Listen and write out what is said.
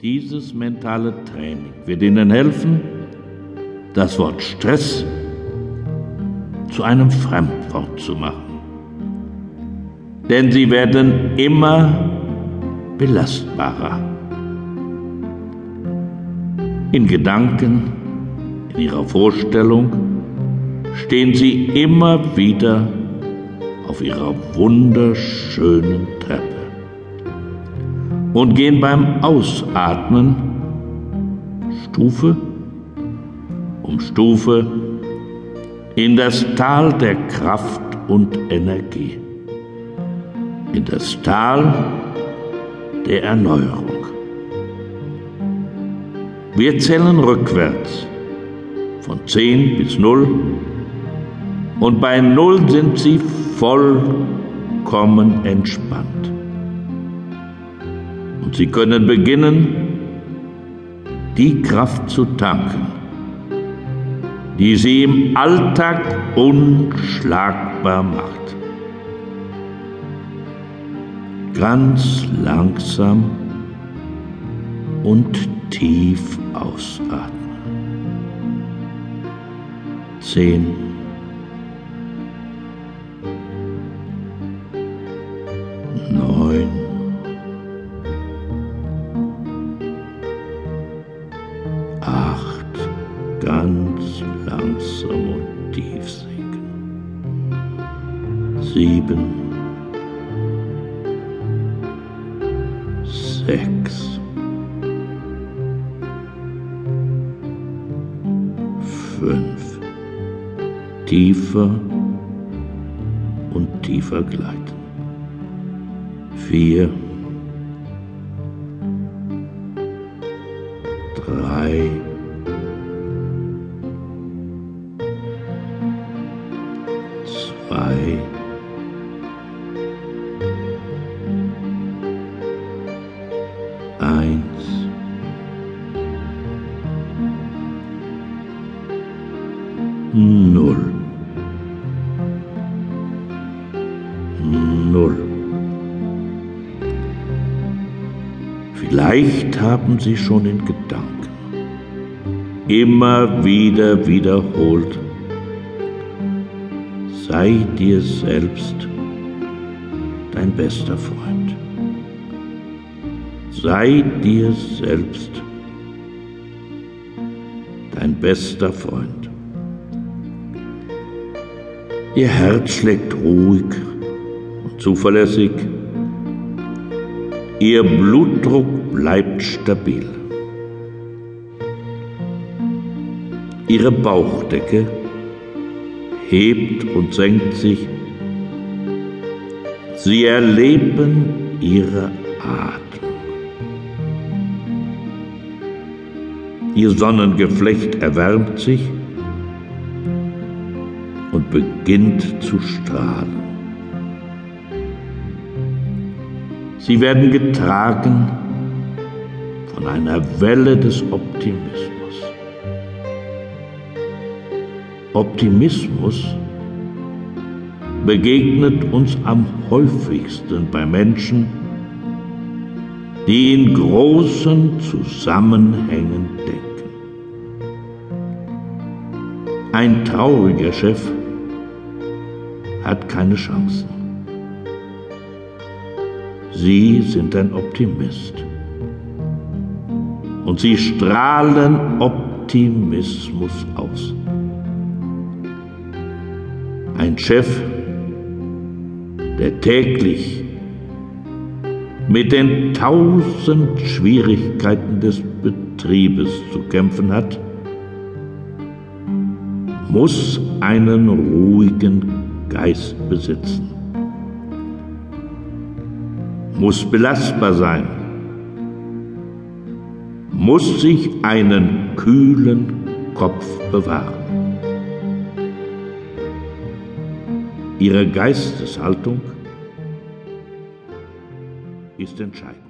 Dieses mentale Training wird Ihnen helfen, das Wort Stress zu einem Fremdwort zu machen. Denn Sie werden immer belastbarer. In Gedanken, in Ihrer Vorstellung stehen Sie immer wieder auf Ihrer wunderschönen Treppe und gehen beim Ausatmen Stufe um Stufe in das Tal der Kraft und Energie, in das Tal der Erneuerung. Wir zählen rückwärts von 10 bis 0 und bei 0 sind Sie vollkommen entspannt. Und Sie können beginnen, die Kraft zu tanken, die Sie im Alltag unschlagbar macht. Ganz langsam und tief ausatmen. Zehn. Ganz langsam und tief sinken. Sieben, sechs, fünf, tiefer und tiefer gleiten. Vier, zwei, eins, null, null. Vielleicht haben Sie schon in Gedanken immer wieder wiederholt, sei dir selbst dein bester Freund. Sei dir selbst dein bester Freund. Ihr Herz schlägt ruhig und zuverlässig. Ihr Blutdruck bleibt stabil. Ihre Bauchdecke hebt und senkt sich. Sie erleben ihre Atmung. Ihr Sonnengeflecht erwärmt sich und beginnt zu strahlen. Sie werden getragen von einer Welle des Optimismus. Optimismus begegnet uns am häufigsten bei Menschen, die in großen Zusammenhängen denken. Ein trauriger Chef hat keine Chancen. Sie sind ein Optimist. Und sie strahlen Optimismus aus. Ein Chef, der täglich mit den tausend Schwierigkeiten des Betriebes zu kämpfen hat, muss einen ruhigen Geist besitzen, muss belastbar sein, muss sich einen kühlen Kopf bewahren. Ihre Geisteshaltung ist entscheidend.